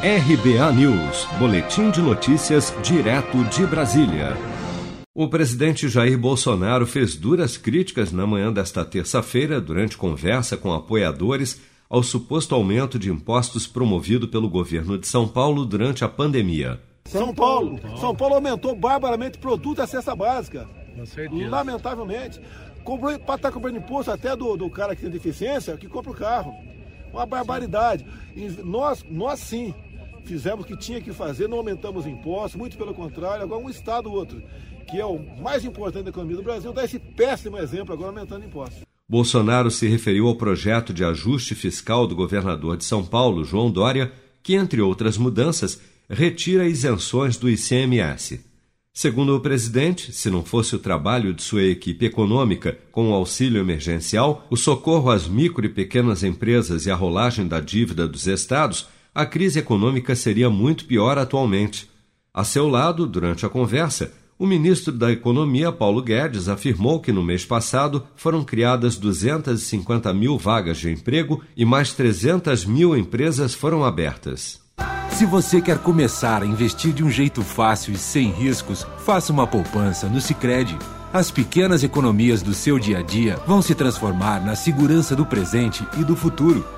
RBA News, Boletim de Notícias, direto de Brasília. O presidente Jair Bolsonaro fez duras críticas na manhã desta terça-feira, durante conversa com apoiadores, ao suposto aumento de impostos promovido pelo governo de São Paulo durante a pandemia. São Paulo, São Paulo aumentou barbaramente produto da cesta básica. Lamentavelmente. Para estar tá comprando imposto até do, do cara que tem deficiência, que compra o carro. Uma barbaridade. E nós, nós sim, fizemos o que tinha que fazer, não aumentamos impostos, muito pelo contrário, agora um Estado ou outro, que é o mais importante da economia do Brasil, dá esse péssimo exemplo agora aumentando impostos. Bolsonaro se referiu ao projeto de ajuste fiscal do governador de São Paulo, João Dória, que, entre outras mudanças, retira isenções do ICMS. Segundo o presidente, se não fosse o trabalho de sua equipe econômica com o auxílio emergencial, o socorro às micro e pequenas empresas e a rolagem da dívida dos estados, a crise econômica seria muito pior atualmente. A seu lado, durante a conversa, o ministro da Economia, Paulo Guedes, afirmou que no mês passado foram criadas 250 mil vagas de emprego e mais 300 mil empresas foram abertas. Se você quer começar a investir de um jeito fácil e sem riscos, faça uma poupança no Sicredi. As pequenas economias do seu dia a dia vão se transformar na segurança do presente e do futuro.